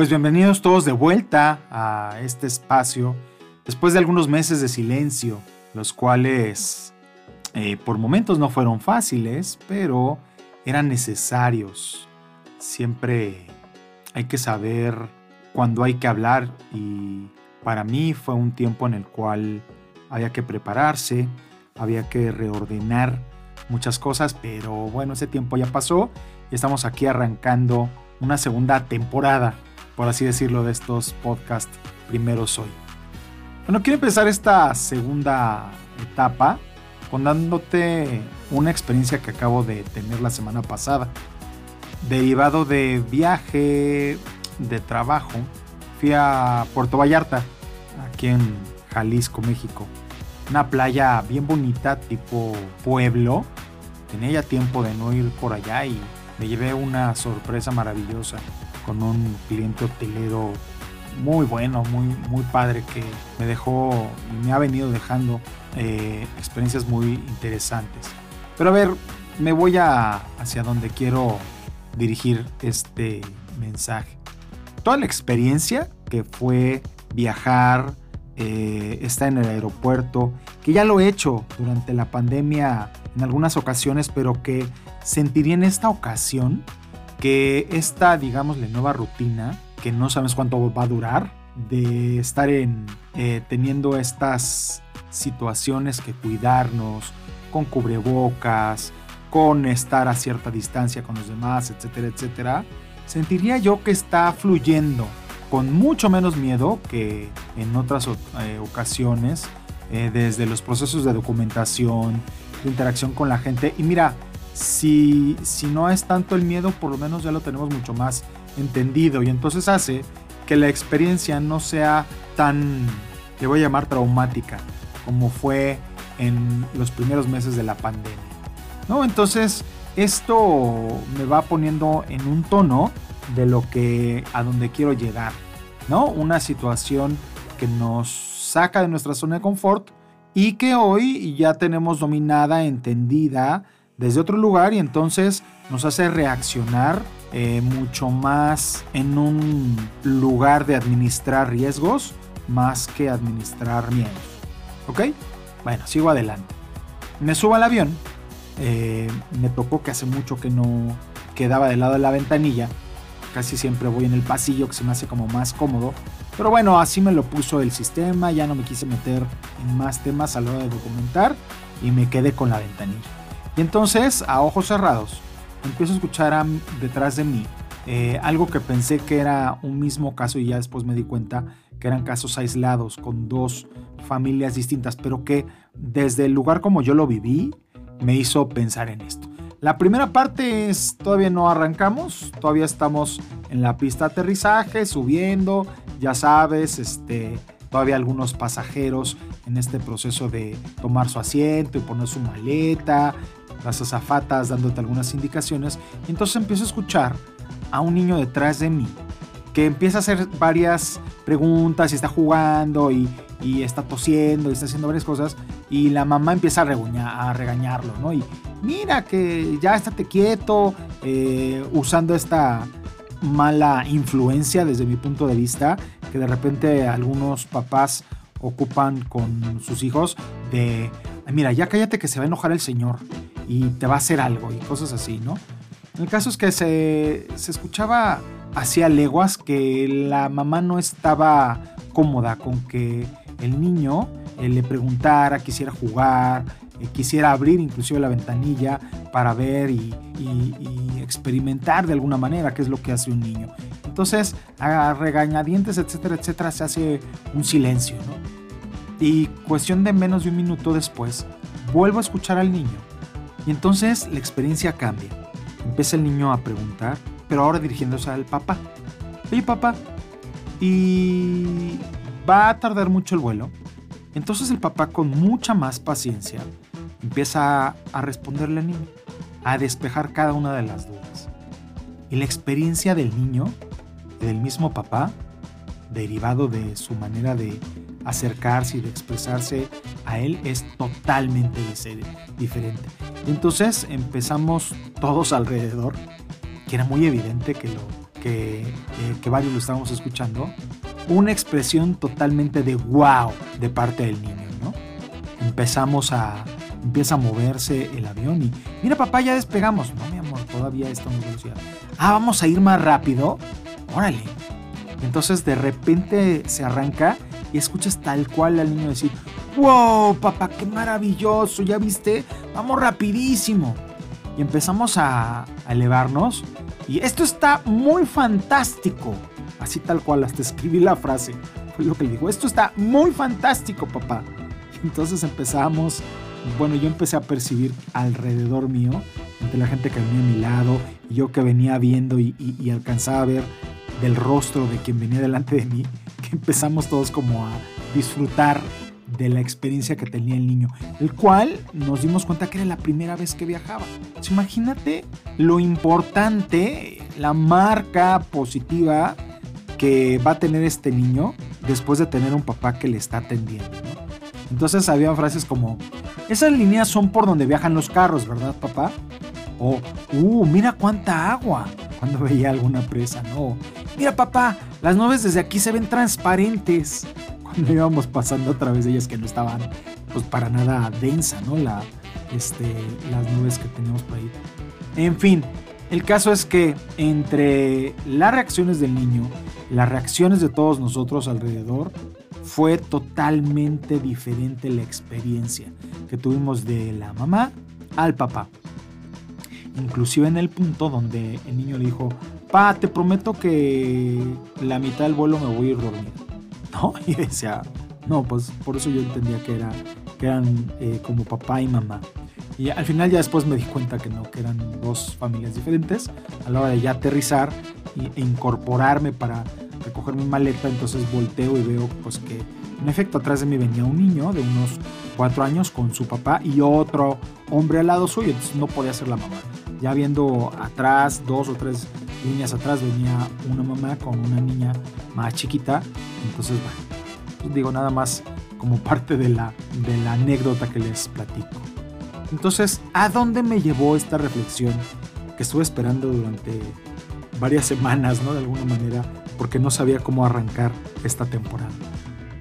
Pues bienvenidos todos de vuelta a este espacio, después de algunos meses de silencio, los cuales eh, por momentos no fueron fáciles, pero eran necesarios. Siempre hay que saber cuándo hay que hablar y para mí fue un tiempo en el cual había que prepararse, había que reordenar muchas cosas, pero bueno, ese tiempo ya pasó y estamos aquí arrancando una segunda temporada, por así decirlo, de estos podcasts primeros hoy. Bueno, quiero empezar esta segunda etapa contándote una experiencia que acabo de tener la semana pasada. Derivado de viaje, de trabajo, fui a Puerto Vallarta, aquí en Jalisco, México. Una playa bien bonita, tipo pueblo. Tenía ya tiempo de no ir por allá y me llevé una sorpresa maravillosa con un cliente hotelero muy bueno, muy, muy padre que me dejó y me ha venido dejando eh, experiencias muy interesantes. Pero a ver, me voy a hacia donde quiero dirigir este mensaje. Toda la experiencia que fue viajar, eh, estar en el aeropuerto, que ya lo he hecho durante la pandemia en algunas ocasiones, pero que sentiría en esta ocasión que esta, digamos, la nueva rutina, que no sabes cuánto va a durar, de estar en, eh, teniendo estas situaciones que cuidarnos, con cubrebocas, con estar a cierta distancia con los demás, etcétera, etcétera, sentiría yo que está fluyendo con mucho menos miedo que en otras eh, ocasiones, eh, desde los procesos de documentación, de interacción con la gente. Y mira, si, si no es tanto el miedo, por lo menos ya lo tenemos mucho más entendido y entonces hace que la experiencia no sea tan, le voy a llamar traumática, como fue en los primeros meses de la pandemia. ¿no? Entonces, esto me va poniendo en un tono de lo que a donde quiero llegar, ¿no? Una situación que nos saca de nuestra zona de confort y que hoy ya tenemos dominada, entendida desde otro lugar y entonces nos hace reaccionar eh, mucho más en un lugar de administrar riesgos más que administrar miedos. ¿Ok? Bueno, sigo adelante. Me subo al avión. Eh, me tocó que hace mucho que no quedaba del lado de la ventanilla. Casi siempre voy en el pasillo que se me hace como más cómodo. Pero bueno, así me lo puso el sistema. Ya no me quise meter en más temas a la hora de documentar. Y me quedé con la ventanilla. Y entonces, a ojos cerrados, empiezo a escuchar detrás de mí eh, algo que pensé que era un mismo caso y ya después me di cuenta que eran casos aislados con dos familias distintas, pero que desde el lugar como yo lo viví me hizo pensar en esto. La primera parte es, todavía no arrancamos, todavía estamos en la pista de aterrizaje, subiendo, ya sabes, este, todavía algunos pasajeros en este proceso de tomar su asiento y poner su maleta, las azafatas dándote algunas indicaciones, y entonces empiezo a escuchar a un niño detrás de mí que empieza a hacer varias preguntas y está jugando y, está tosiendo y está haciendo varias cosas y la mamá empieza a, a regañarlo, ¿no? Y mira que ya estate quieto, eh, usando esta mala influencia desde mi punto de vista, que de repente algunos papás ocupan con sus hijos de, mira, ya cállate que se va a enojar el señor y te va a hacer algo y cosas así, ¿no? El caso es que se, escuchaba hacia leguas que la mamá no estaba cómoda con que el niño eh, le preguntara, quisiera jugar, eh, quisiera abrir inclusive la ventanilla para ver y, experimentar de alguna manera qué es lo que hace un niño. Entonces, a regañadientes, etcétera, etcétera, se hace un silencio, ¿no? Y cuestión de menos de un minuto después, vuelvo a escuchar al niño. Y entonces la experiencia cambia. Empieza el niño a preguntar, pero ahora dirigiéndose al papá. Oye papá, ¿y va a tardar mucho el vuelo? Entonces el papá con mucha más paciencia empieza a responderle al niño, a despejar cada una de las dudas. Y la experiencia del niño, del mismo papá, derivado de su manera de acercarse y de expresarse a él, es totalmente diferente. Entonces empezamos todos alrededor, que era muy evidente que lo que, eh, varios lo estábamos escuchando, una expresión totalmente de wow de parte del niño, ¿no? Empezamos a, empieza a moverse el avión y, mira papá, ya despegamos. No, mi amor, todavía estamos velocidad. Ah, vamos a ir más rápido. Órale. Entonces de repente se arranca y escuchas tal cual al niño decir, wow, papá, qué maravilloso, ya viste, vamos rapidísimo. Y empezamos a, elevarnos y esto está muy fantástico. Así tal cual, hasta escribí la frase. Fue lo que le dijo, esto está muy fantástico, papá. entonces empezamos, bueno, yo empecé a percibir alrededor mío, entre la gente que venía a mi lado, y yo que venía viendo y, alcanzaba a ver del rostro de quien venía delante de mí, que empezamos todos como a disfrutar de la experiencia que tenía el niño, el cual nos dimos cuenta que era la primera vez que viajaba. imagínate lo importante, la marca positiva que va a tener este niño después de tener un papá que le está atendiendo. Entonces había frases como, esas líneas son por donde viajan los carros, ¿verdad, papá? O, uh, mira cuánta agua cuando veía alguna presa, ¿no? Mira, papá, las nubes desde aquí se ven transparentes cuando íbamos pasando a través de ellas que no estaban pues para nada densa, ¿no? La, este, las nubes que teníamos por ahí. En fin, el caso es que entre las reacciones del niño, las reacciones de todos nosotros alrededor, fue totalmente diferente la experiencia que tuvimos de la mamá al papá. Inclusive en el punto donde el niño le dijo, pa, te prometo que la mitad del vuelo me voy a ir dormido. ¿no? Y decía, no, pues por eso yo entendía que, era, que eran eh, como papá y mamá. Y al final ya después me di cuenta que no, que eran dos familias diferentes. A la hora de ya aterrizar e incorporarme para recoger mi maleta, entonces volteo y veo pues que en efecto atrás de mí venía un niño de unos cuatro años con su papá y otro hombre al lado suyo, entonces no podía ser la mamá. Ya viendo atrás, dos o tres líneas atrás, venía una mamá con una niña más chiquita. Entonces, bueno, pues digo nada más como parte de la, de la anécdota que les platico. Entonces, ¿a dónde me llevó esta reflexión que estuve esperando durante varias semanas, ¿no? De alguna manera, porque no sabía cómo arrancar esta temporada.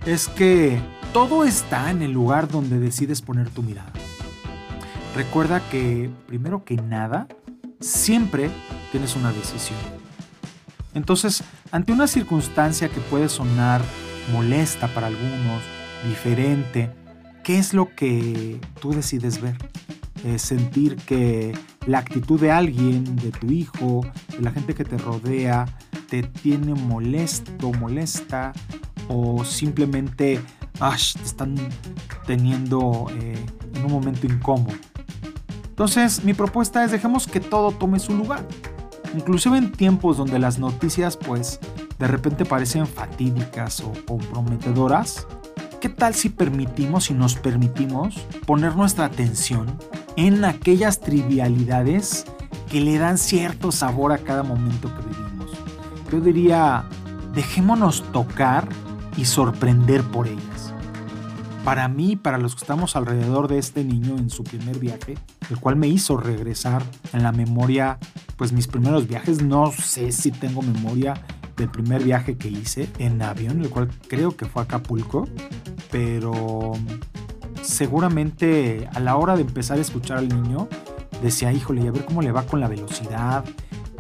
Es que todo está en el lugar donde decides poner tu mirada. Recuerda que, primero que nada, siempre tienes una decisión. Entonces, ante una circunstancia que puede sonar molesta para algunos, diferente, ¿qué es lo que tú decides ver? sentir que la actitud de alguien, de tu hijo, de la gente que te rodea, te tiene molesto, molesta, o simplemente te están teniendo eh, en un momento incómodo. Entonces, mi propuesta es dejemos que todo tome su lugar. Inclusive en tiempos donde las noticias pues de repente parecen fatídicas o comprometedoras, ¿qué tal si permitimos y nos permitimos poner nuestra atención en aquellas trivialidades que le dan cierto sabor a cada momento que vivimos? Yo diría, dejémonos tocar y sorprender por ellas para mí, para los que estamos alrededor de este niño en su primer viaje, el cual me hizo regresar en la memoria, pues mis primeros viajes, no sé si tengo memoria del primer viaje que hice en avión, el cual creo que fue a Acapulco, pero seguramente a la hora de empezar a escuchar al niño, decía, híjole, y a ver cómo le va con la velocidad,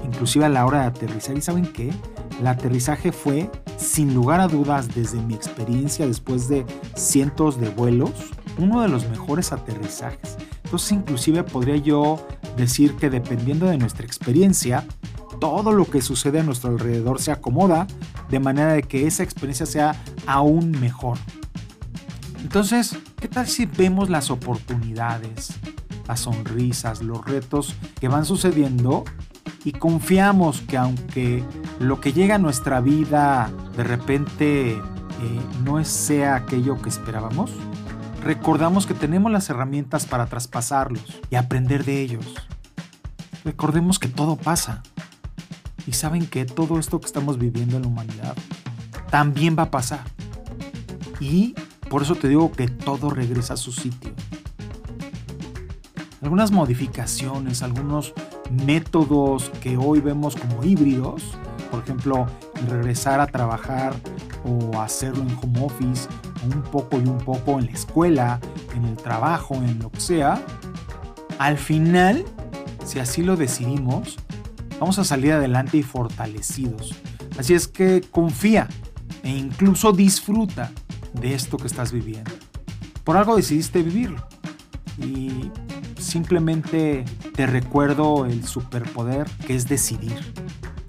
inclusive a la hora de aterrizar. ¿Y saben qué? El aterrizaje fue, sin lugar a dudas, desde mi experiencia después de cientos de vuelos, uno de los mejores aterrizajes. Entonces, inclusive podría yo decir que dependiendo de nuestra experiencia, todo lo que sucede a nuestro alrededor se acomoda de manera de que esa experiencia sea aún mejor. Entonces, ¿qué tal si vemos las oportunidades, las sonrisas, los retos que van sucediendo y confiamos que aunque lo que llega a nuestra vida de repente eh, no sea aquello que esperábamos, recordamos que tenemos las herramientas para traspasarlos y aprender de ellos. Recordemos que todo pasa. Y saben que todo esto que estamos viviendo en la humanidad también va a pasar. Y por eso te digo que todo regresa a su sitio. Algunas modificaciones, algunos métodos que hoy vemos como híbridos por ejemplo, regresar a trabajar o hacerlo en home office, un poco y un poco en la escuela, en el trabajo, en lo que sea, al final, si así lo decidimos, vamos a salir adelante y fortalecidos. Así es que confía e incluso disfruta de esto que estás viviendo. Por algo decidiste vivirlo. Y simplemente te recuerdo el superpoder que es decidir.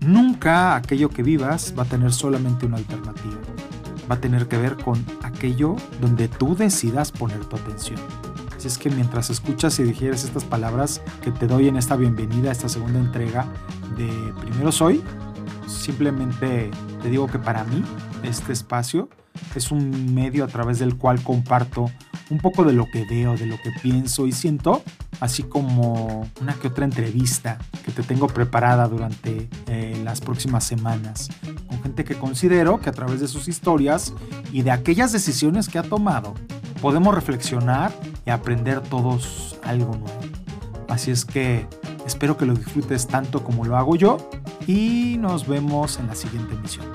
Nunca aquello que vivas va a tener solamente una alternativa. Va a tener que ver con aquello donde tú decidas poner tu atención. Así es que mientras escuchas y digieres estas palabras que te doy en esta bienvenida a esta segunda entrega de Primero Soy, simplemente te digo que para mí este espacio es un medio a través del cual comparto un poco de lo que veo, de lo que pienso y siento, así como una que otra entrevista que te tengo preparada durante eh, las próximas semanas, con gente que considero que a través de sus historias y de aquellas decisiones que ha tomado, podemos reflexionar y aprender todos algo nuevo. Así es que espero que lo disfrutes tanto como lo hago yo y nos vemos en la siguiente emisión.